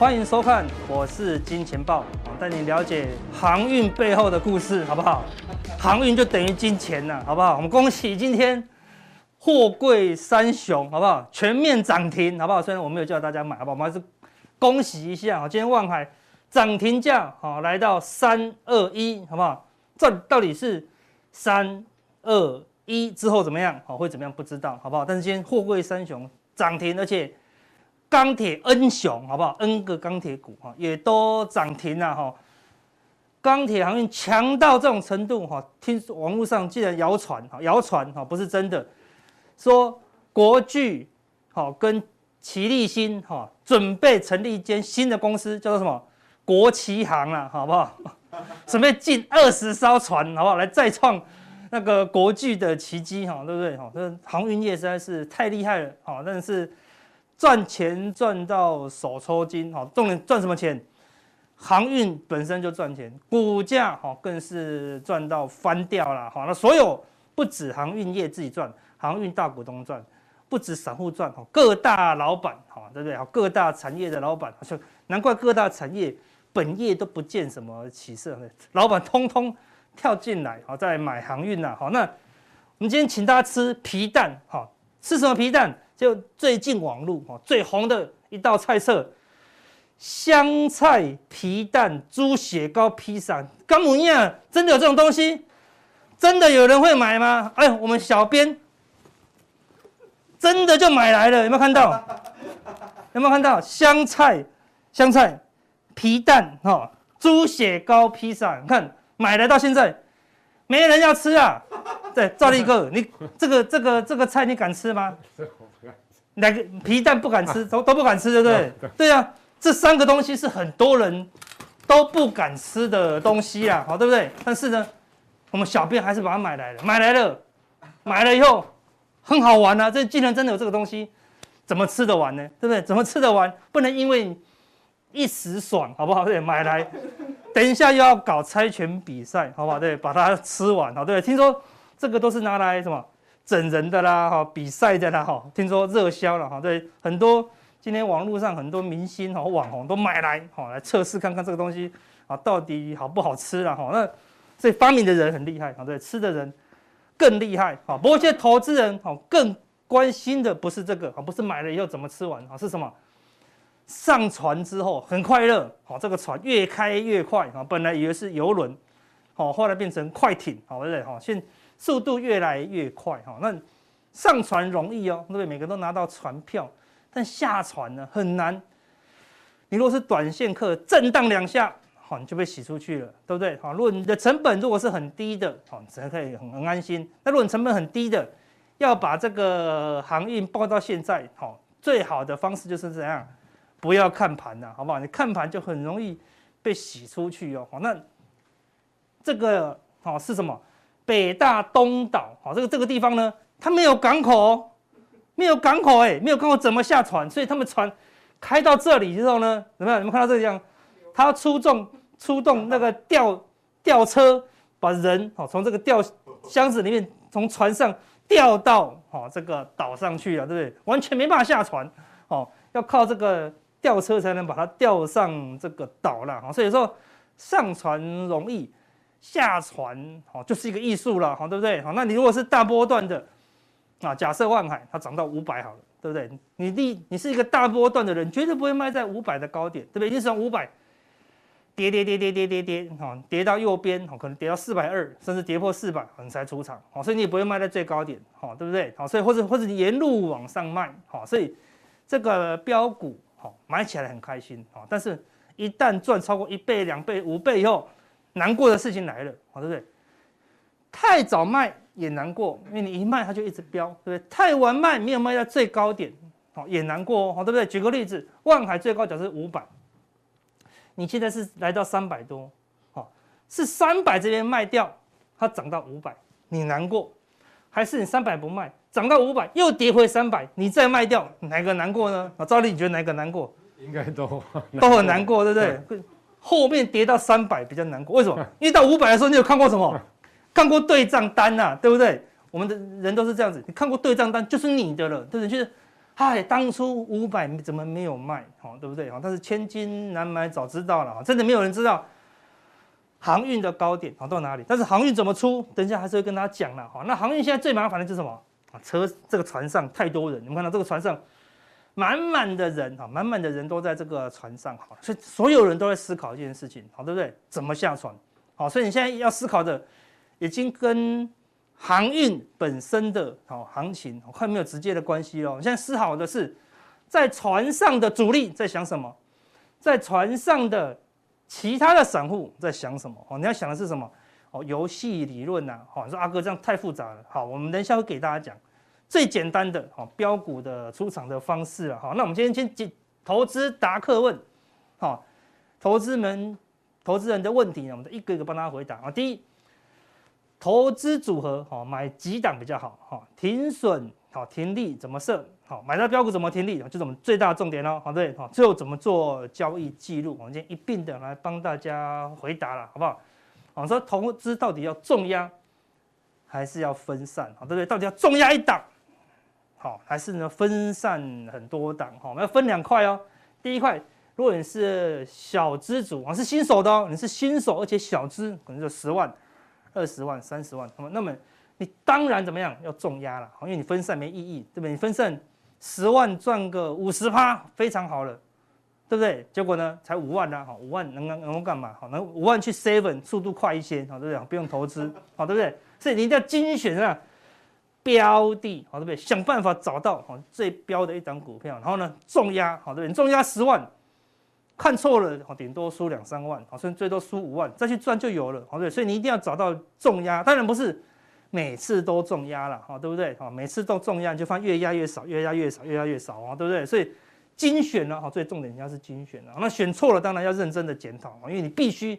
欢迎收看，我是金钱豹，带你了解航运背后的故事，好不好？航运就等于金钱呐，好不好？我们恭喜今天货柜三雄，好不好？全面涨停，好不好？虽然我没有叫大家买，好不好？我们还是恭喜一下，今天万海涨停价好来到三二一，好不好？这到底是三二一之后怎么样？好，会怎么样？不知道，好不好？但是今天货柜三雄涨停，而且。钢铁 N 雄好不好？N 个钢铁股哈也都涨停了哈。钢铁航运强到这种程度哈，听说网络上竟然谣传哈，谣传哈不是真的，说国巨好跟齐立新哈准备成立一间新的公司，叫做什么国旗行啊，好不好？准备进二十艘船，好不好？来再创那个国巨的奇迹哈，对不对？哈，这航运业实在是太厉害了哈，但是。赚钱赚到手抽筋，好，重点赚什么钱？航运本身就赚钱，股价好更是赚到翻掉了，好，那所有不止航运业自己赚，航运大股东赚，不止散户赚，好，各大老板，好，对不对？好各大产业的老板，就难怪各大产业本业都不见什么起色，老板通通跳进来，好，再买航运呐，好，那我们今天请大家吃皮蛋，好，吃什么皮蛋？就最近网络哈最红的一道菜色，香菜皮蛋猪血糕披萨，干么样？真的有这种东西？真的有人会买吗？哎，我们小编真的就买来了，有没有看到？有没有看到香菜香菜皮蛋哈猪血糕披萨？你看买来到现在没人要吃啊！对，赵立哥，你这个这个这个菜你敢吃吗？两个皮蛋不敢吃，都都不敢吃，对不对？对啊，这三个东西是很多人都不敢吃的东西啊，好，对不对？但是呢，我们小编还是把它买来了，买来了，买了以后很好玩啊！这竟然真的有这个东西，怎么吃得完呢？对不对？怎么吃得完？不能因为一时爽，好不好？对，买来，等一下又要搞猜拳比赛，好不好？对，把它吃完，好，对。听说这个都是拿来什么？整人的啦，哈，比赛的啦，哈，听说热销了，哈，对，很多今天网络上很多明星哈、网红都买来，哈，来测试看看这个东西啊，到底好不好吃了，哈，那所以发明的人很厉害，啊，对，吃的人更厉害，啊，不过现在投资人，哈，更关心的不是这个，啊，不是买了以后怎么吃完，啊，是什么？上船之后很快乐，好，这个船越开越快，啊，本来以为是游轮，好，后来变成快艇，好，对不对？哈，现速度越来越快哈，那上船容易哦，对不对？每个人都拿到船票，但下船呢很难。你如果是短线客，震荡两下，好，你就被洗出去了，对不对？好，如果你的成本如果是很低的，好，你才可以很很安心。那如果你成本很低的，要把这个航运报到现在，好，最好的方式就是怎样？不要看盘呐，好不好？你看盘就很容易被洗出去哦。好，那这个好是什么？北大东岛，好，这个这个地方呢，它没有港口，没有港口，哎，没有港口怎么下船？所以他们船开到这里之后呢，怎么样？你们看到这个地方，他要出动出动那个吊吊车，把人好从这个吊箱子里面从船上吊到好这个岛上去了，对不对？完全没办法下船，哦，要靠这个吊车才能把它吊上这个岛了，好，所以说上船容易。下船哦，就是一个艺术了，好，对不对？好，那你如果是大波段的啊，假设万海它涨到五百好了，对不对？你第你是一个大波段的人，绝对不会卖在五百的高点，对不对？你从五百跌跌跌跌跌跌跌，好，跌到右边，好，可能跌到四百二，甚至跌破四百，你才出场，好，所以你也不会卖在最高点，好，对不对？好，所以或者或者你沿路往上卖，好，所以这个标股好买起来很开心，好，但是一旦赚超过一倍、两倍、五倍以后。难过的事情来了，好，对不对？太早卖也难过，因为你一卖它就一直飙，对不对？太晚卖没有卖到最高点，好，也难过，好，对不对？举个例子，万海最高价是五百，你现在是来到三百多，好，是三百这边卖掉，它涨到五百，你难过，还是你三百不卖，涨到五百又跌回三百，你再卖掉，哪个难过呢？啊，赵丽，你觉得哪个难过？应该都都很难过，对不对？后面跌到三百比较难过，为什么？因为到五百的时候，你有看过什么？看过对账单呐、啊，对不对？我们的人都是这样子，你看过对账单就是你的了，对不对？就是嗨，当初五百怎么没有卖？好，对不对？好，但是千金难买早知道了，真的没有人知道航运的高点好到哪里。但是航运怎么出？等一下还是会跟大家讲了。好，那航运现在最麻烦的就是什么？啊，车这个船上太多人，你们看到这个船上满满的人，哈，满满的人都在这个船上，哈，所以所有人都在思考一件事情，好，对不对？怎么下船？好，所以你现在要思考的，已经跟航运本身的好行情我快没有直接的关系了。现在思考的是，在船上的主力在想什么？在船上的其他的散户在想什么？哦，你要想的是什么？哦，游戏理论呐，好，你说阿哥这样太复杂了。好，我们等一下会给大家讲最简单的，好，标股的出场的方式了。哈，那我们今天先进投资达客问，好，投资们投资人的问题呢，我们一个一个帮他回答啊。第一，投资组合，好，买几档比较好？哈，停损，好，停利怎么设？好，买到标股怎么停利？就是我们最大的重点喽。好，对，好，最后怎么做交易记录？我们今天一并的来帮大家回答了，好不好？我说投资到底要重压还是要分散？好，对不对？到底要重压一档，好，还是呢分散很多档？好，我们要分两块哦。第一块，如果你是小资主，啊，是新手的哦，你是新手，而且小资，可能就十万、二十万、三十万，那么，那么你当然怎么样要重压了？好，因为你分散没意义，对不对？你分散十万赚个五十趴，非常好了。对不对？结果呢，才五万呢，好，五万能能能够干嘛？好，能五万去 seven，速度快一些，好，对不对？不用投资，好，对不对？所以你一定要精选啊，标的，好，对不对？想办法找到好最标的一档股票，然后呢，重压，好，对不对？重压十万，看错了，好，顶多输两三万，好，甚至最多输五万，再去赚就有了，好，对，所以你一定要找到重压，当然不是每次都重压了，好，对不对？好，每次都重压，你就发现越压越少，越压越少，越压越少啊，对不对？所以。精选了哈，最重点人家是精选了。那选错了，当然要认真的检讨啊，因为你必须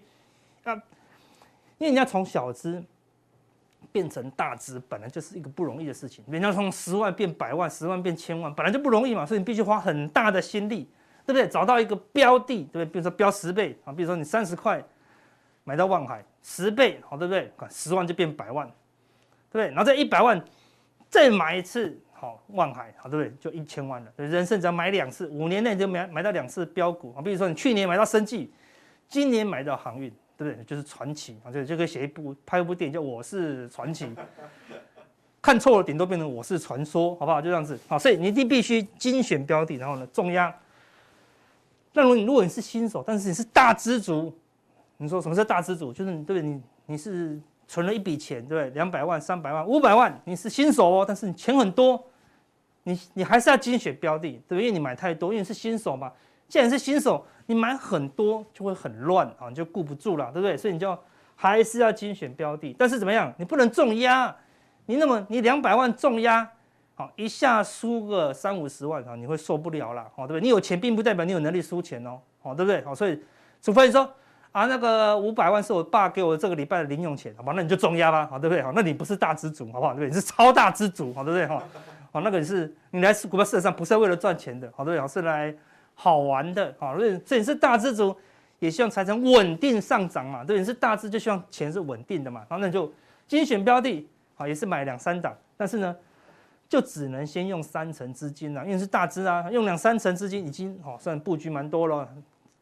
要，因为你要从小资变成大资，本来就是一个不容易的事情。人家从十万变百万，十万变千万，本来就不容易嘛，所以你必须花很大的心力，对不对？找到一个标的，对不对？比如说标十倍啊，比如说你三十块买到万海，十倍，好，对不对？十万就变百万，对不对？然后这一百万再买一次。好，万海，好，对不对？就一千万了。人生只要买两次，五年内就买买到两次标股啊。比如说你去年买到生技，今年买到航运，对不对？就是传奇啊，就就可以写一部拍一部电影叫《我是传奇》。看错了，顶多变成我是传说，好不好？就这样子。好，所以你一定必须精选标的，然后呢，重压。那如果你如果你是新手，但是你是大资族，你说什么是大资族？就是你对？你你是存了一笔钱，对不对？两百万、三百万、五百万，你是新手哦，但是你钱很多。你你还是要精选标的，对不对？因为你买太多，因为你是新手嘛。既然是新手，你买很多就会很乱啊，你就顾不住了，对不对？所以你就还是要精选标的。但是怎么样？你不能重压，你那么你两百万重压，好一下输个三五十万啊，你会受不了了，哦，对不对？你有钱并不代表你有能力输钱哦，哦，对不对？好，所以除非你说啊，那个五百万是我爸给我这个礼拜的零用钱，好吧？那你就重压吧，好，对不对？好，那你不是大资主，好不好？对不对？你是超大资主，好，对不对？哈。好，那个是你来股票市场上不是为了赚钱的，好对不对？是来好玩的，啊，所以这也是大资族也希望财产稳定上涨嘛，对，你是大资就希望钱是稳定的嘛，然后那就精选标的，啊，也是买两三档，但是呢，就只能先用三成资金了，因为是大资啊，用两三成资金已经好算布局蛮多了，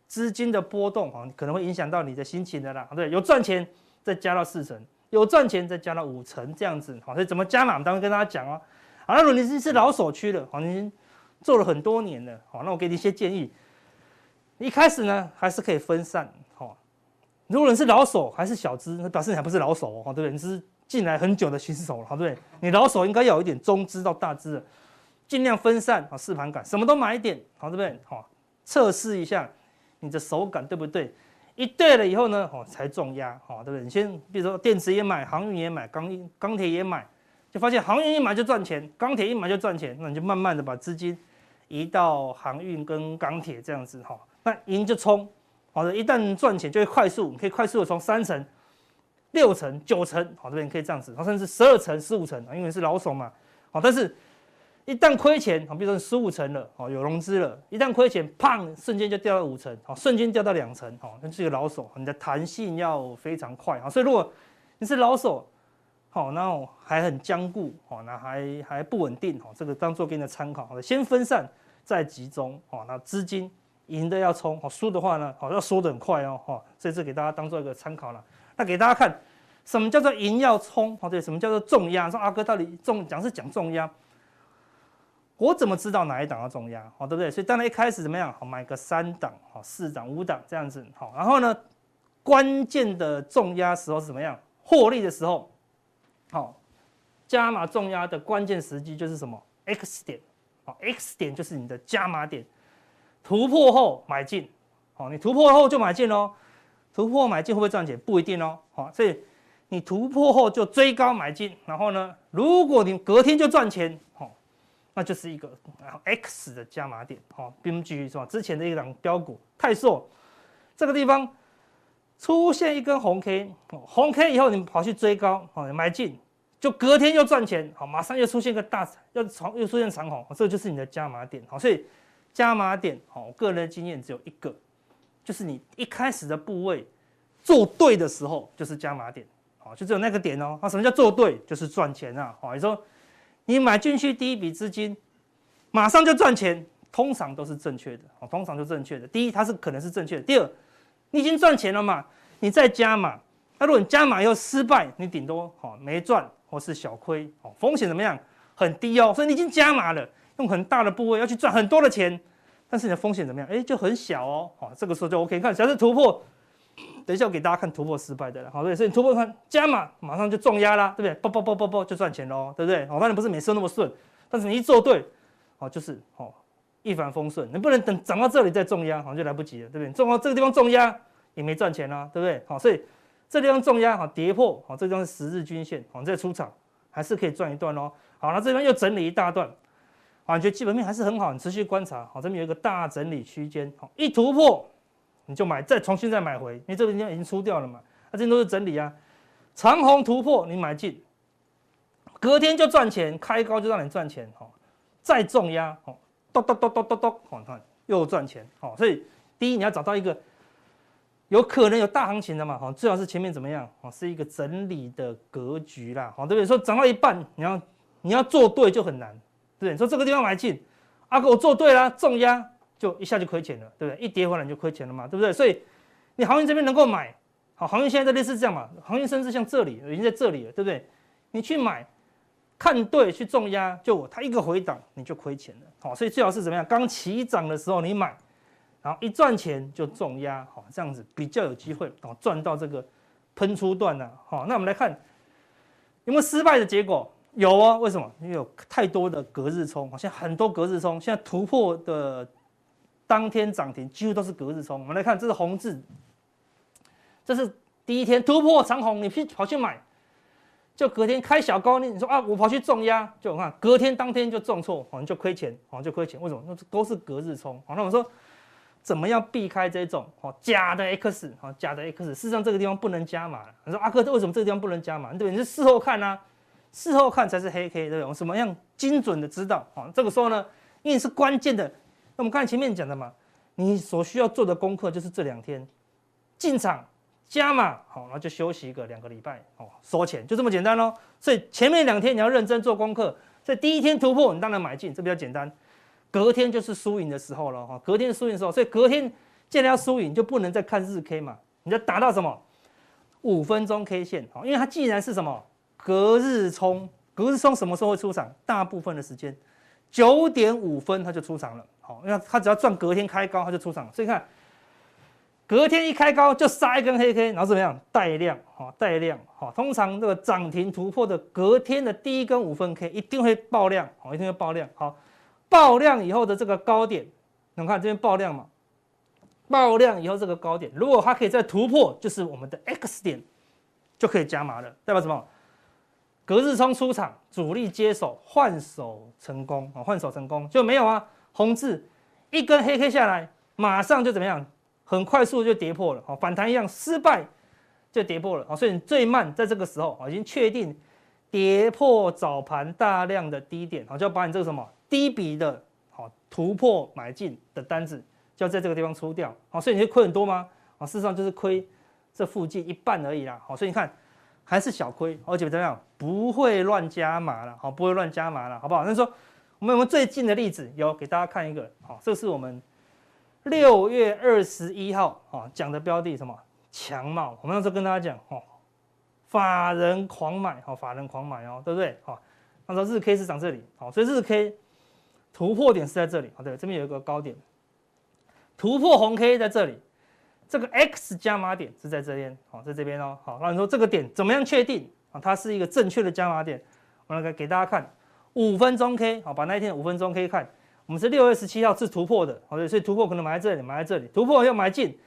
资金的波动啊，可能会影响到你的心情的啦，对，有赚钱再加到四成，有赚钱再加到五成这样子，好，所以怎么加码，我们待会跟大家讲哦。好，那如果你是老手区的，好，你做了很多年了，好，那我给你一些建议。一开始呢，还是可以分散，好。如果你是老手还是小资，那表示你还不是老手哦，对不对？你是进来很久的新手了，好，对不对？你老手应该要有一点中资到大资的，尽量分散，好，试盘感，什么都买一点，好，对不对？好，测试一下你的手感对不对？一对了以后呢，好，才重压，好，对不对？你先比如说电池也买，航运也买，钢钢铁也买。就发现航运一买就赚钱，钢铁一买就赚钱，那你就慢慢的把资金移到航运跟钢铁这样子哈，那赢就冲，好的，一旦赚钱就会快速，你可以快速的从三成、六成、九成，好这边可以这样子，甚至十二成、十五成啊，因为是老手嘛，好，但是一旦亏钱，好，比如说十五成了，好有融资了，一旦亏钱，砰，瞬间就掉到五成，好，瞬间掉到两成，好，那是一个老手，你的弹性要非常快啊，所以如果你是老手。好，那还很僵固，好，那还还不稳定，好，这个当做给你的参考，好，先分散再集中，好，那资金赢的要冲，好，输的话呢，好，要缩得很快哦，哈，这给大家当做一个参考了。那给大家看，什么叫做赢要冲？哦，对，什么叫做重压？说阿哥到底重讲是讲重压，我怎么知道哪一档要重压？好，对不对？所以当然一开始怎么样？好，买个三档，好，四档、五档这样子，好，然后呢，关键的重压时候是怎么样？获利的时候。好，加码重压的关键时机就是什么？X 点，好，X 点就是你的加码点，突破后买进，好，你突破后就买进喽，突破买进会不会赚钱？不一定哦，好，所以你突破后就追高买进，然后呢，如果你隔天就赚钱，好，那就是一个 X 的加码点，好，比如举例说，之前的一档标股泰硕，这个地方。出现一根红 K，红 K 以后你跑去追高，好买进，就隔天又赚钱，好马上又出现个大又长又出现长红，这就是你的加码点，好，所以加码点，好，我个人的经验只有一个，就是你一开始的部位做对的时候就是加码点，好，就只有那个点哦，那，什么叫做对？就是赚钱啊，好，你说你买进去第一笔资金，马上就赚钱，通常都是正确的，好，通常就正确的，第一它是可能是正确的，第二。你已经赚钱了嘛？你再加码，那如果你加码又失败，你顶多好没赚或是小亏，哦，风险怎么样？很低哦。所以你已经加码了，用很大的部位要去赚很多的钱，但是你的风险怎么样？哎，就很小哦。好，这个时候就 OK。看，只要是突破，等一下我给大家看突破失败的了。好，对，所以你突破看加码，马上就重压啦，对不对？啵啵啵啵啵就赚钱喽，对不对？好，当然不是每次都那么顺，但是你一做对，好，就是好。一帆风顺，你不能等涨到这里再重压，好像就来不及了，对不对？重到这个地方重压也没赚钱啊，对不对？好，所以这地方重压哈跌破，好，这地方是十日均线，好，再出场还是可以赚一段哦。好，那这边又整理一大段，好，你觉得基本面还是很好，你持续观察，好，这边有一个大整理区间，好，一突破你就买，再重新再买回，因为这边已经出掉了嘛，那这边都是整理啊，长虹突破你买进，隔天就赚钱，开高就让你赚钱，好，再重压，好。咚咚咚咚咚咚，好，看又赚钱，好，所以第一你要找到一个有可能有大行情的嘛，好，最好是前面怎么样，好，是一个整理的格局啦，好，对不对？说涨到一半，你要你要做对就很难，对不对？说这个地方买进，阿哥我做对啦，重压就一下就亏钱了，对不对？一跌回来你就亏钱了嘛，对不对？所以你航运这边能够买，好，航运现在类似这样嘛，航运甚至像这里已经在这里了，对不对？你去买。看对去重压，就我它一个回档你就亏钱了，好，所以最好是怎么样？刚起涨的时候你买，然后一赚钱就重压，好，这样子比较有机会哦赚到这个喷出段了，好，那我们来看有没有失败的结果？有哦，为什么？因为有太多的隔日冲，好像很多隔日冲，现在突破的当天涨停几乎都是隔日冲。我们来看，这是红字，这是第一天突破长虹，你去跑去买。就隔天开小高，你你说啊，我跑去重压，就我看隔天当天就重挫，好像就亏钱，好像就亏钱。为什么？那都是隔日冲。好，那我说怎么样避开这种哦假的 X，好假的 X。事实上这个地方不能加码。你说阿哥，为什么这个地方不能加码？对，你是事后看啊，事后看才是黑 K，对不对？我什么样精准的知道？好，这个时候呢，因为是关键的。那我们看前面讲的嘛，你所需要做的功课就是这两天进场。加码好，然后就休息一个两个礼拜哦，收钱就这么简单喽。所以前面两天你要认真做功课，所以第一天突破你当然买进，这比较简单。隔天就是输赢的时候了哈，隔天输赢的时候，所以隔天既然要输赢，就不能再看日 K 嘛，你就打到什么五分钟 K 线哈，因为它既然是什么隔日冲，隔日冲什么时候会出场？大部分的时间九点五分它就出场了，好，因为它只要赚隔天开高它就出场了，所以看。隔天一开高就杀一根黑 K，然后怎么样带量？哈，带量，哈，通常这个涨停突破的隔天的第一根五分 K 一定会爆量，好，一定会爆量，好，爆量以后的这个高点，你看这边爆量嘛，爆量以后这个高点，如果它可以再突破，就是我们的 X 点，就可以加码了，代表什么？隔日冲出场，主力接手换手成功，啊，换手成功就没有啊，红字一根黑 K 下来，马上就怎么样？很快速就跌破了，好，反弹一样失败就跌破了，好，所以你最慢在这个时候，好，已经确定跌破早盘大量的低点，好，就要把你这个什么低笔的，好，突破买进的单子就要在这个地方出掉，好，所以你会亏很多吗？啊，事实上就是亏这附近一半而已啦，好，所以你看还是小亏，而且怎么样？不会乱加码了，好，不会乱加码了，好不好？那说我们有没有最近的例子？有，给大家看一个，好，这是我们六月二十一号啊讲的标的什么？强茂。我们那时候跟大家讲，哦，法人狂买，好，法人狂买哦，对不对？好，那时候日 K 是涨这里，好，所以日 K 突破点是在这里，好，对，这边有一个高点，突破红 K 在这里。这个 X 加码点是在这边，好，在这边哦，好，那你说这个点怎么样确定啊？它是一个正确的加码点，我来给给大家看五分钟 K，好，把那一天五分钟 K 看，我们是六月十七号是突破的，好，所以突破可能买在这里，买在这里，突破要买进，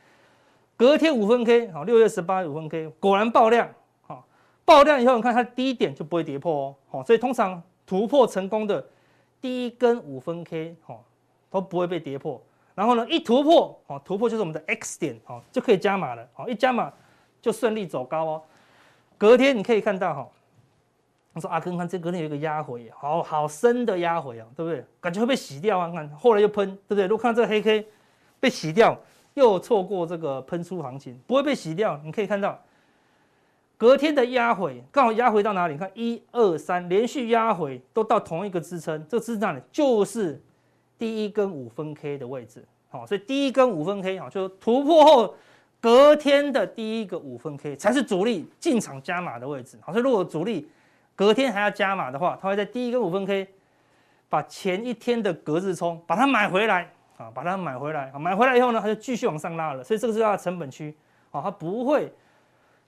隔天五分 K，好，六月十八五分 K 果然爆量，好，爆量以后你看它低点就不会跌破哦，好，所以通常突破成功的第一根五分 K，好，都不会被跌破。然后呢，一突破，哦，突破就是我们的 X 点，哦，就可以加码了，哦，一加码就顺利走高哦。隔天你可以看到，哈，我说阿根看这隔天有一个压回，好好深的压回啊，对不对？感觉会被洗掉啊，看后来又喷，对不对？如果看到这个黑 K 被洗掉，又错过这个喷出行情，不会被洗掉。你可以看到隔天的压回，刚好压回到哪里？你看一二三，连续压回都到同一个支撑，这个支撑哪里？就是。第一根五分 K 的位置，好，所以第一根五分 K 啊，就是突破后隔天的第一个五分 K 才是主力进场加码的位置，好，所以如果主力隔天还要加码的话，他会在第一根五分 K 把前一天的隔日冲把它买回来，啊，把它买回来，买回来以后呢，他就继续往上拉了，所以这个是它的成本区，啊，它不会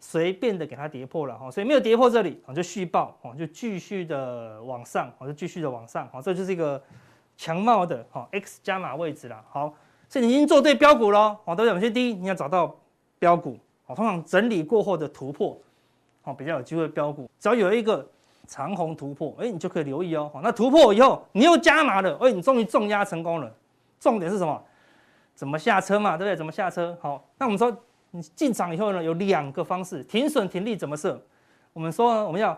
随便的给它跌破了，哈，所以没有跌破这里，啊，就续抱，啊，就继续的往上，啊，就继续的往上，啊，这就是一个。强貌的哈 X 加码位置了，好，所以你已经做对标股了，好，对不对？首先第一，你要找到标股，好，通常整理过后的突破，好，比较有机会标股。只要有一个长红突破，哎，你就可以留意哦。好，那突破以后，你又加码了，哎，你终于重压成功了。重点是什么？怎么下车嘛，对不对？怎么下车？好，那我们说你进场以后呢，有两个方式，停损停利怎么设？我们说呢，我们要。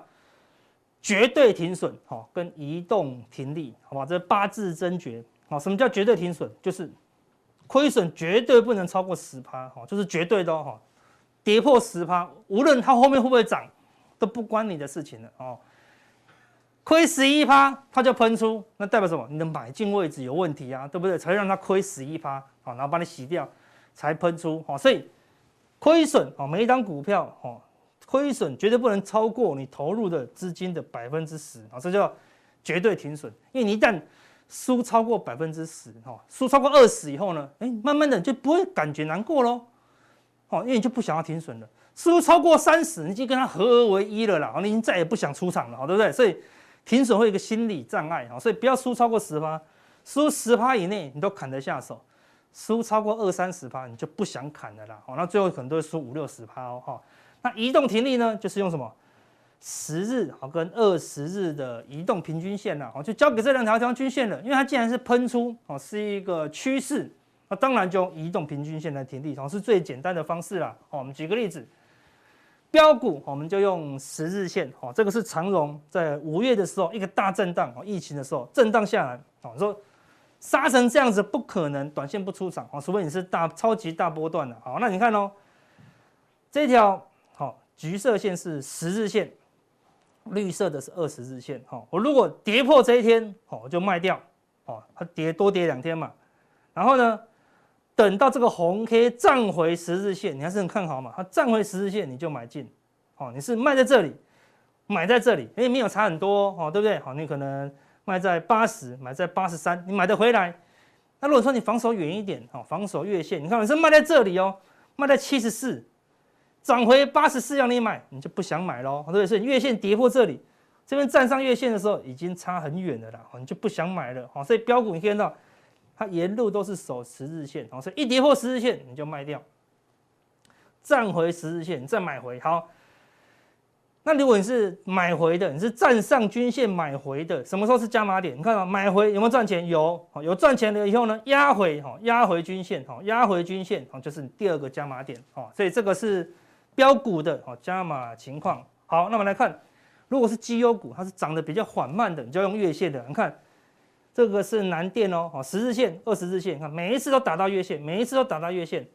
绝对停损，好，跟移动停利，好吧，这八字真诀，好，什么叫绝对停损？就是亏损绝对不能超过十趴，好，就是绝对的哈，跌破十趴，无论它后面会不会涨，都不关你的事情了，哦。亏十一趴，它就喷出，那代表什么？你的买进位置有问题啊，对不对？才会让它亏十一趴，好，然后把你洗掉，才喷出，好，所以亏损，好，每一张股票，好。亏损绝对不能超过你投入的资金的百分之十啊，这叫绝对停损。因为你一旦输超过百分之十，哈，输超过二十以后呢，哎，慢慢的就不会感觉难过喽，哦，因为你就不想要停损了。输超过三十，你就跟它合而为一了啦，你已经再也不想出场了，对不对？所以停损会有一个心理障碍啊，所以不要输超过十趴，输十趴以内你都砍得下手，输超过二三十趴你就不想砍了啦，哦，那最后可能都会输五六十趴哦，哈。那移动停利呢，就是用什么十日好跟二十日的移动平均线啦，好，就交给这两条条均线了。因为它既然是喷出，哦，是一个趋势，那当然就用移动平均线来停利，哦，是最简单的方式啦。哦，我们举个例子，标股，我们就用十日线，哦，这个是长荣在五月的时候一个大震荡，哦，疫情的时候震荡下来，哦，说杀成这样子不可能，短线不出场，哦，除非你是大超级大波段的，好，那你看哦，这条好。橘色线是十日线，绿色的是二十日线。哈，我如果跌破这一天，好，我就卖掉。哦，它跌多跌两天嘛。然后呢，等到这个红 K 站回十日线，你还是很看好嘛？它站回十日线，你就买进。哦，你是卖在这里，买在这里，哎，没有差很多哦，对不对？好，你可能卖在八十，买在八十三，你买得回来。那如果说你防守远一点，哦，防守月线，你看我是卖在这里哦，卖在七十四。涨回八十四让你买，你就不想买喽，对不对？所以月线跌破这里，这边站上月线的时候已经差很远了啦，你就不想买了。好，所以标股你可以看到，它沿路都是守十日线，好，所以一跌破十日线你就卖掉，站回十日线你再买回。好，那如果你是买回的，你是站上均线买回的，什么时候是加码点？你看到买回有没有赚钱？有，有赚钱了以后呢，压回，哈，压回均线，哈，压回均线，哈，就是你第二个加码点，哈，所以这个是。标股的哦加码情况好，那我们来看，如果是绩优股，它是涨得比较缓慢的，你就要用月线的。你看这个是南电哦，十日线、二十日线，看每一次都打到月线，每一次都打到月线，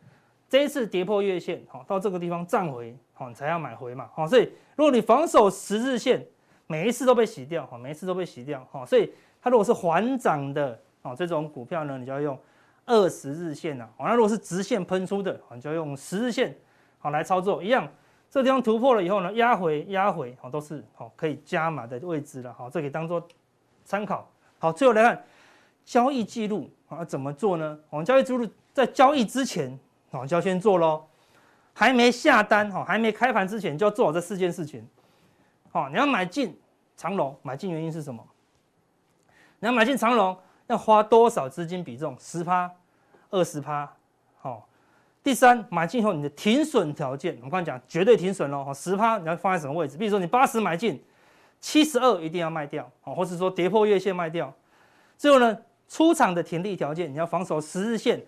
这一次跌破月线，好，到这个地方站回，好，你才要买回嘛，好，所以如果你防守十日线，每一次都被洗掉，好，每一次都被洗掉，好，所以它如果是缓涨的，哦，这种股票呢，你就要用二十日线了，好，那如果是直线喷出的，你就要用十日线，好，来操作，一样，这地方突破了以后呢，压回压回，好，都是好可以加码的位置了，好，这可以当做参考，好，最后来看交易记录，啊，怎么做呢？我们交易记录在交易之前。好，就要先做喽，还没下单哈，还没开盘之前就要做好这四件事情。好，你要买进长龙，买进原因是什么？你要买进长龙要花多少资金比重？十趴、二十趴。好，第三，买进后你的停损条件，我刚才讲绝对停损喽。十趴你要放在什么位置？比如说你八十买进，七十二一定要卖掉，好，或是说跌破月线卖掉。最后呢，出场的停利条件，你要防守十日线。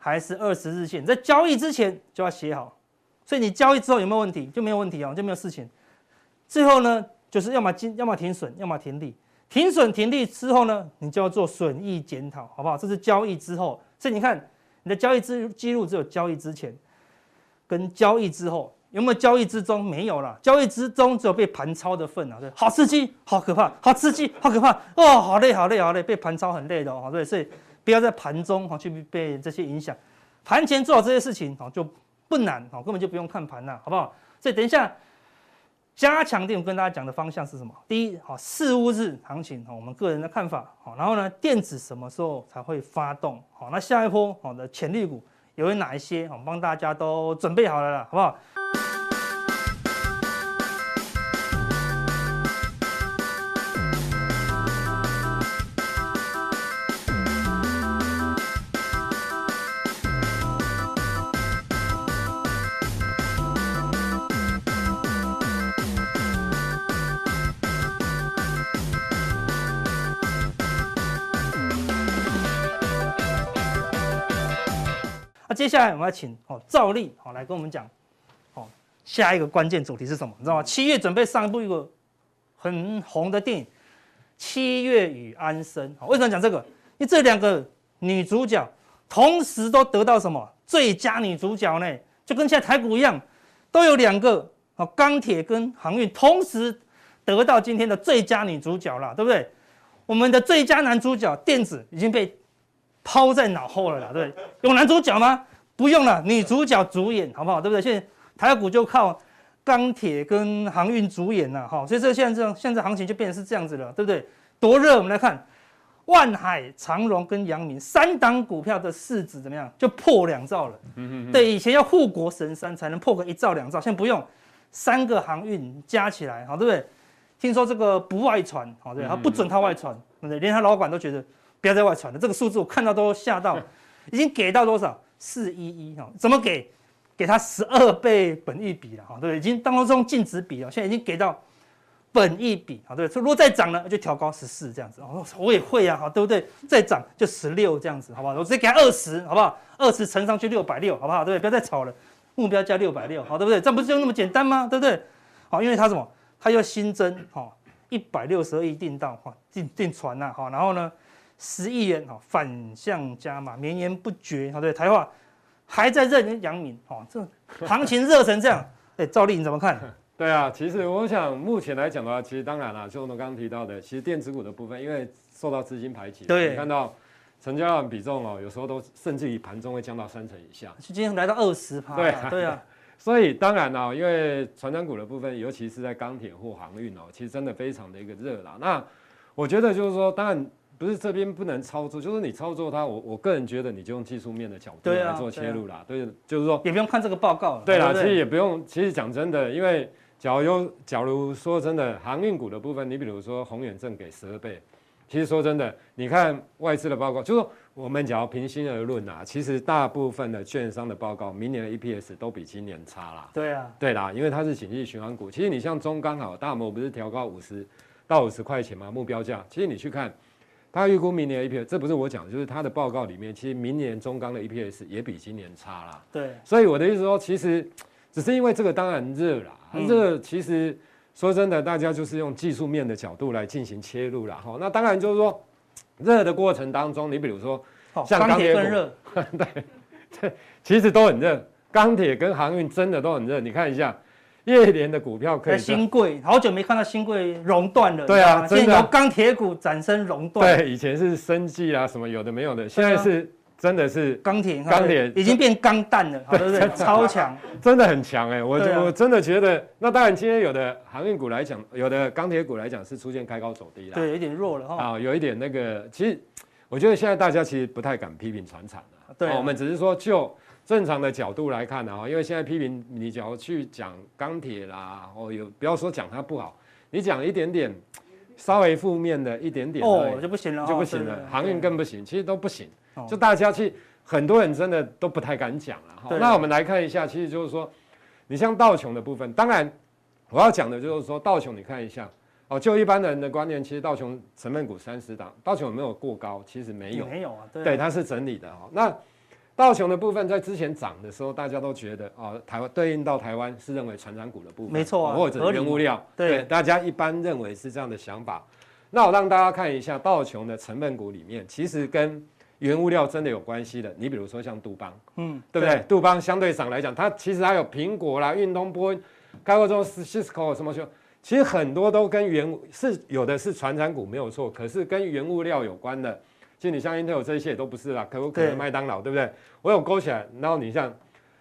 还是二十日线，在交易之前就要写好，所以你交易之后有没有问题？就没有问题哦，就没有事情。最后呢，就是要么进，要么停损，要么停利。停损停利之后呢，你就要做损益检讨，好不好？这是交易之后，所以你看你的交易之记录只有交易之前跟交易之后，有没有交易之中？没有了，交易之中只有被盘超的份啊，对，好刺激，好可怕，好刺激，好可怕，哦，好累，好累，好累，被盘超很累的哦，对，所以。不要在盘中哈去被这些影响，盘前做好这些事情哈就不难哈，根本就不用看盘了，好不好？所以等一下加强錠我跟大家讲的方向是什么？第一，哈四巫日行情哈，我们个人的看法好，然后呢，电子什么时候才会发动？好，那下一波好的潜力股有哪一些？好，帮大家都准备好了啦，好不好？接下来我们要请哦赵丽好来跟我们讲，哦下一个关键主题是什么？你知道吗？七月准备上一部一个很红的电影《七月与安生》。好，为什么讲这个？因为这两个女主角同时都得到什么最佳女主角呢？就跟现在台股一样，都有两个哦钢铁跟航运同时得到今天的最佳女主角了，对不对？我们的最佳男主角电子已经被。抛在脑后了啦，对，有男主角吗？不用了，女主角主演，好不好？对不对？现在台股就靠钢铁跟航运主演了，哈，所以这现在这样，现在行情就变成是这样子了，对不对？多热！我们来看，万海、长荣跟阳明三档股票的市值怎么样？就破两兆了。嗯嗯嗯。对，以前要护国神山才能破个一兆两兆，现在不用，三个航运加起来，好，对不对？听说这个不外传，好，对，他不准他外传，对不对？连他老板都觉得。不要在外传了，这个数字我看到都吓到，已经给到多少？四一一哈，怎么给？给他十二倍本益比了哈，对，已经当中净值比了，现在已经给到本益比，好，对，如果再涨呢，就调高十四这样子。我我也会啊，好，对不对？再涨就十六这样子，好不好？我直接给他二十，好不好？二十乘上去六百六，好不好？对不对？不要再炒了，目标价六百六，好，对不对？这不是就那么简单吗？对不对？好，因为它什么？它要新增哈一百六十二亿订到哈订订船呐，好，然后呢？十亿元哦，反向加码，绵延不绝。好，对，台话还在热跟阳明，哦，这行情热成这样，哎，赵丽你怎么看？对啊，其实我想目前来讲的话，其实当然啦，就我们刚刚提到的，其实电子股的部分，因为受到资金排挤，对，你看到成交量比重哦，有时候都甚至于盘中会降到三成以下，今天来到二十趴，对啊，对啊，所以当然啦，因为船长股的部分，尤其是在钢铁或航运哦，其实真的非常的一个热啦。那我觉得就是说，当然。不是这边不能操作，就是你操作它，我我个人觉得你就用技术面的角度来做切入啦。对，啊对啊，对，就是说也不用看这个报告。对啦，其实也不用。其实讲真的，因为假如假如说真的航运股的部分，你比如说宏远正给十二倍，其实说真的，你看外资的报告，就是说我们只要平心而论啊，其实大部分的券商的报告，明年的 EPS 都比今年差啦。对啊，对啦，因为它是景气循环股。其实你像中钢好，大摩不是调高五十到五十块钱吗？目标价。其实你去看。他预估明年的 EPS，这不是我讲的，就是他的报告里面，其实明年中钢的 EPS 也比今年差啦。对，所以我的意思说，其实只是因为这个当然热啦，热、嗯、其实说真的，大家就是用技术面的角度来进行切入啦。哈，那当然就是说热的过程当中，你比如说像钢铁更热，对，对，其实都很热。钢铁跟航运真的都很热。你看一下，叶联的股票可以。新贵好久没看到新贵熔断了。对啊，真的。由钢铁股产生熔断。对，以前是生技啊，什么有的没有的，现在是。真的是钢铁，钢铁已经变钢弹了，对不对？超强，真的很强哎！我我真的觉得，那当然今天有的航运股来讲，有的钢铁股来讲是出现开高走低了，对，有点弱了哈。啊，有一点那个，其实我觉得现在大家其实不太敢批评船产了，对，我们只是说就正常的角度来看呢哈，因为现在批评你只要去讲钢铁啦，哦，有不要说讲它不好，你讲一点点稍微负面的一点点哦就不行了，就不行了，航运更不行，其实都不行。就大家去，很多人真的都不太敢讲了哈。那我们来看一下，其实就是说，你像道琼的部分，当然我要讲的就是说，道琼你看一下哦，就一般人的观念，其实道琼成分股三十档，道琼有没有过高？其实没有，没有啊，对，它是整理的哈。那道琼的部分在之前涨的时候，大家都觉得哦，台湾对应到台湾是认为传产股的部分，没错，啊或者原物料，对，大家一般认为是这样的想法。那我让大家看一下道琼的成分股里面，其实跟原物料真的有关系的，你比如说像杜邦，嗯，对不对？杜邦相对上来讲，它其实还有苹果啦、运通、波音、开过之后是 Cisco 什么什么，其实很多都跟原是有的是传产股没有错，可是跟原物料有关的，其实你像 Intel 这些也都不是啦，可不可能麦当劳，对不对？我有勾起来，然后你像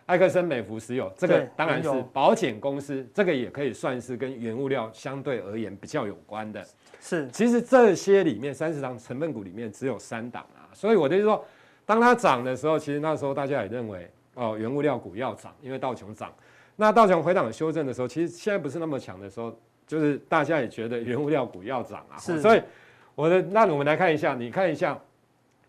埃克森美孚石油，这个当然是保险公司，这个也可以算是跟原物料相对而言比较有关的。是，其实这些里面三十档成分股里面只有三档啊。所以我就是说，当它涨的时候，其实那时候大家也认为，哦，原物料股要涨，因为道琼涨。那道琼回档修正的时候，其实现在不是那么强的时候，就是大家也觉得原物料股要涨啊。是。所以我的，那我们来看一下，你看一下，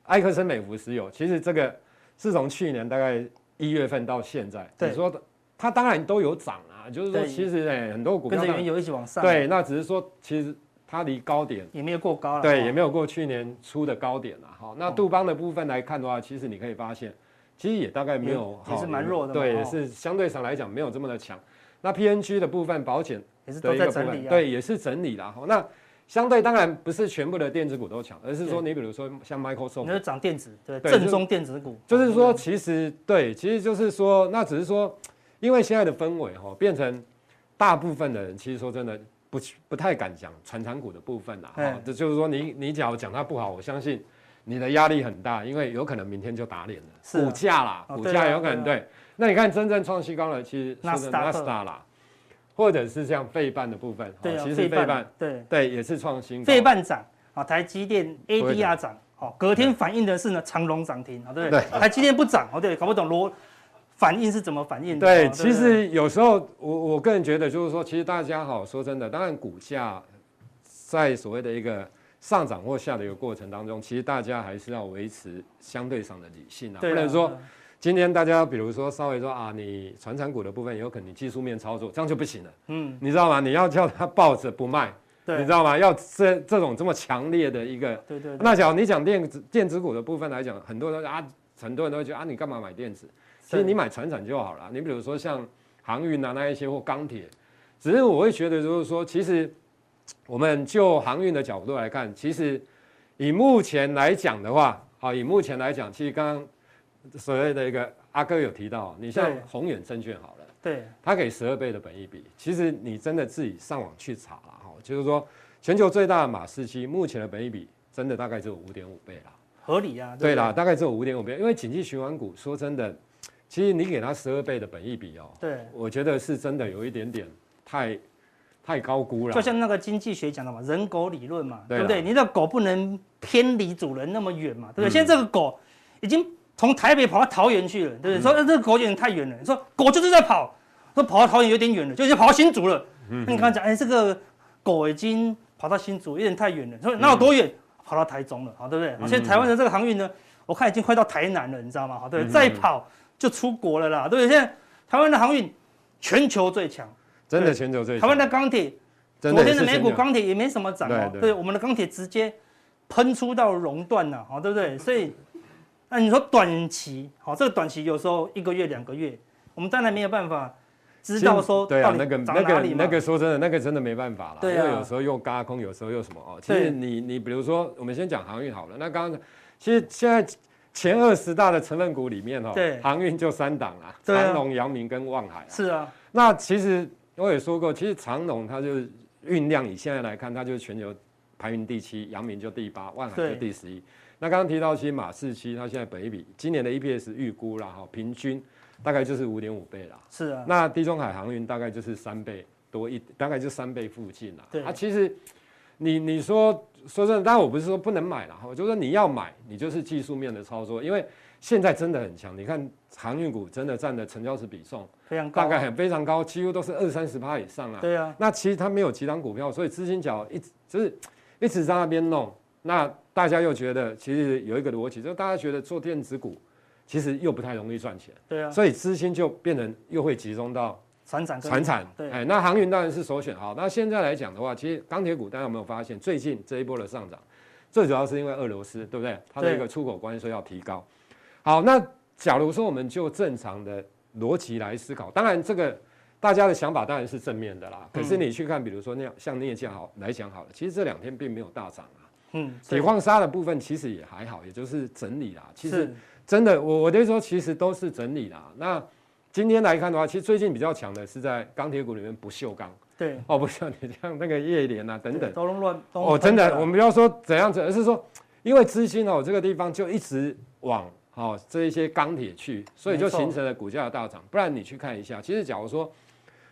埃克森美孚石油，其实这个是从去年大概一月份到现在，对你说的它当然都有涨啊，就是说其实哎，很多股票跟着原油一起往上。对，那只是说其实。它离高点也没有过高了，对，也没有过去年初的高点了哈。那杜邦的部分来看的话，其实你可以发现，其实也大概没有，也是蛮弱的，对，也是相对上来讲没有这么的强。那 PNG 的部分，保险也是都在整理，对，也是整理了哈。那相对当然不是全部的电子股都强，而是说你比如说像 Microsoft，那是涨电子，对，正宗电子股，就是说其实对，其实就是说，那只是说，因为现在的氛围哈，变成大部分的人其实说真的。不不太敢讲传产股的部分啦，哈，这就是说你你假如讲它不好，我相信你的压力很大，因为有可能明天就打脸了，股价啦，股价有可能对。那你看真正创新高的，其实是纳斯达啦，或者是像费半的部分，对，其实费半对对也是创新高。费半涨啊，台积电 ADR 涨，好，隔天反映的是呢长隆涨停，啊，对不对？台积电不涨，哦，对，搞不懂罗。反应是怎么反应的？对，其实有时候我我个人觉得，就是说，其实大家好，说真的，当然股价在所谓的一个上涨或下的一个过程当中，其实大家还是要维持相对上的理性啊，不能说今天大家比如说稍微说啊，你传产股的部分有可能你技术面操作，这样就不行了。嗯，你知道吗？你要叫他抱着不卖，你知道吗？要这这种这么强烈的一个，对对。那假如你讲电子电子股的部分来讲，很多人啊，很多人都会觉得啊，你干嘛买电子？其实你买船产就好了，你比如说像航运啊那一些或钢铁，只是我会觉得就是说，其实我们就航运的角度来看，其实以目前来讲的话，好，以目前来讲，其实刚刚所谓的一个阿哥有提到，你像宏远证券好了，对，他给十二倍的本益比，其实你真的自己上网去查了哈，就是说全球最大的马士基目前的本益比真的大概只有五点五倍啦，合理啊，对啦，大概只有五点五倍，因为景气循环股说真的。其实你给它十二倍的本益比哦，对，我觉得是真的有一点点太太高估了。就像那个经济学讲的嘛，人狗理论嘛，对不对？你的狗不能偏离主人那么远嘛，对不对？现在这个狗已经从台北跑到桃园去了，对不对？说这个狗有点太远了，你说狗就是在跑，说跑到桃园有点远了，就已经跑到新竹了。那你刚才讲，哎，这个狗已经跑到新竹有点太远了，说那有多远？跑到台中了，好，对不对？现在台湾的这个航运呢，我看已经快到台南了，你知道吗？好，对，再跑。就出国了啦，对不对？现在台湾的航运全球最强，真的全球最强。台湾的钢铁，昨天的美股钢铁也没什么涨哦。对，我们的钢铁直接喷出到熔断了，好，对不对？所以，那你说短期，好，这个短期有时候一个月、两个月，我们当然没有办法知道说到底涨哪里嘛。对啊，那个、那个、那个说真的，那个真的没办法了。对啊。因为有时候又嘎空，有时候又什么哦。其实你你比如说，我们先讲航运好了。那刚刚其实现在。前二十大的成分股里面哦，对，航运就三档啊，长隆、阳明跟望海。是啊，那其实我也说过，其实长隆它就是运量，以现在来看，它就是全球排名第七，阳明就第八，万海就第十一。那刚刚提到，其实马士基它现在本一比今年的 EPS 预估啦，哈，平均大概就是五点五倍啦。是啊。那地中海航运大概就是三倍多一，大概就三倍附近啦。对。啊，其实你你说说真的，当然我不是说不能买了，我就说你要买，你就是技术面的操作，因为现在真的很强。你看航运股真的占的成交值比重非常高，大概很非常高，几乎都是二三十趴以上啊。对啊。那其实它没有其他股票，所以资金角一直就是一直在那边弄。那大家又觉得，其实有一个逻辑，就是大家觉得做电子股，其实又不太容易赚钱。对啊。所以资金就变成又会集中到传产。传产。对。哎，那航运当然是首选。好，那现在来讲的话，其实钢铁股大家有没有发现，最近这一波的上涨，最主要是因为俄罗斯，对不对？它的一个出口关税要提高。好，那假如说我们就正常的逻辑来思考，当然这个大家的想法当然是正面的啦。可是你去看，比如说那样像镍价好来讲好了，其实这两天并没有大涨啊。嗯，铁矿砂的部分其实也还好，也就是整理啦。其实真的，我我就说，其实都是整理啦。那今天来看的话，其实最近比较强的是在钢铁股里面不锈钢。对，哦，不像你 像那个叶联啊等等，都乱都哦，真的，我们不要说怎样子，而是说，因为资金哦这个地方就一直往哦这一些钢铁去，所以就形成了股价的大涨。不然你去看一下，其实假如说。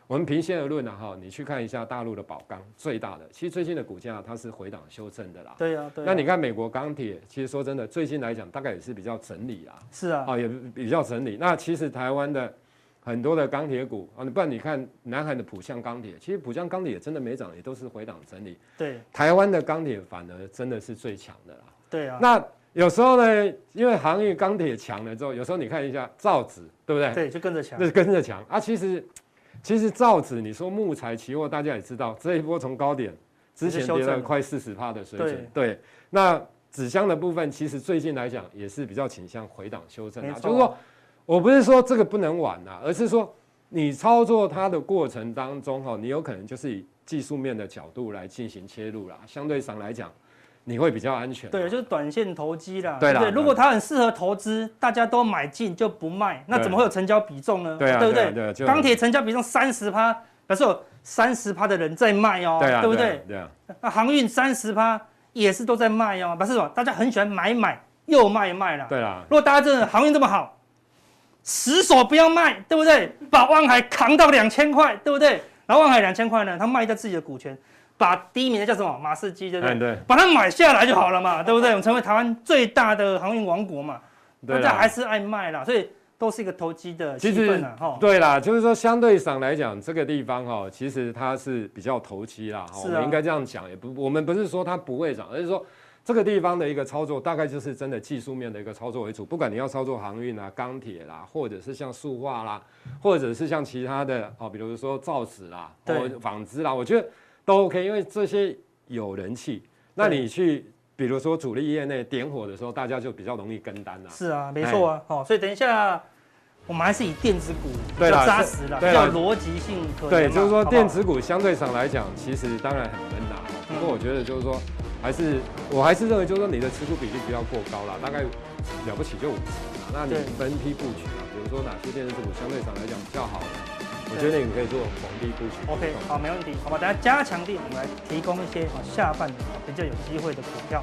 我们平心而论呢，哈，你去看一下大陆的宝钢最大的，其实最近的股价它是回档修正的啦。对呀，对。那你看美国钢铁，其实说真的，最近来讲大概也是比较整理啦。是啊。啊，也比较整理。那其实台湾的很多的钢铁股啊，不然你看南韩的浦项钢铁，其实浦项钢铁也真的没涨，也都是回档整理。对。台湾的钢铁反而真的是最强的啦。对啊。那有时候呢，因为航运钢铁强了之后，有时候你看一下造纸，对不对？对，就跟着强。那跟着强啊，其实。其实造纸，你说木材期货，大家也知道，这一波从高点之前跌了快四十趴的水准。对，对，那纸箱的部分，其实最近来讲也是比较倾向回档修正啊。就是说，我不是说这个不能玩呐，而是说你操作它的过程当中哈，你有可能就是以技术面的角度来进行切入啦。相对上来讲。你会比较安全，对，就是短线投机啦，对啦，对，如果它很适合投资，大家都买进就不卖，那怎么会有成交比重呢？对不对？钢铁成交比重三十趴，表示有三十趴的人在卖哦，对不对？对啊。那航运三十趴也是都在卖哦，表示什么？大家很喜欢买买又卖卖啦。对啦。如果大家真的航运这么好，死守不要卖，对不对？把万海扛到两千块，对不对？然后万海两千块呢，他卖掉自己的股权。把第一名的叫什么马士基，对不对？对，把它买下来就好了嘛，对不对？我们成为台湾最大的航运王国嘛。大家还是爱卖啦，所以都是一个投机的气氛啊。哈，对啦，就是说相对上来讲，这个地方哈，其实它是比较投机啦。哈，我们应该这样讲，也不，我们不是说它不会涨，而是说这个地方的一个操作，大概就是真的技术面的一个操作为主。不管你要操作航运啊、钢铁啦，或者是像塑化啦，或者是像其他的哦，比如说造纸啦、或纺织啦，我觉得。都 OK，因为这些有人气，那你去，比如说主力业内点火的时候，大家就比较容易跟单了。是啊，没错啊，好，所以等一下我们还是以电子股比较扎实了，比较逻辑性可。对，就是说电子股相对上来讲，其实当然很难拿。不过我觉得就是说，还是我还是认为就是说你的持股比例不要过高了，大概了不起就五成。那你分批布局啊，比如说哪些电子股相对上来讲比较好的？我觉得你可以做逢低布局。OK，好，没问题。好吧，大家加强地，我们来提供一些下半年比较有机会的股票。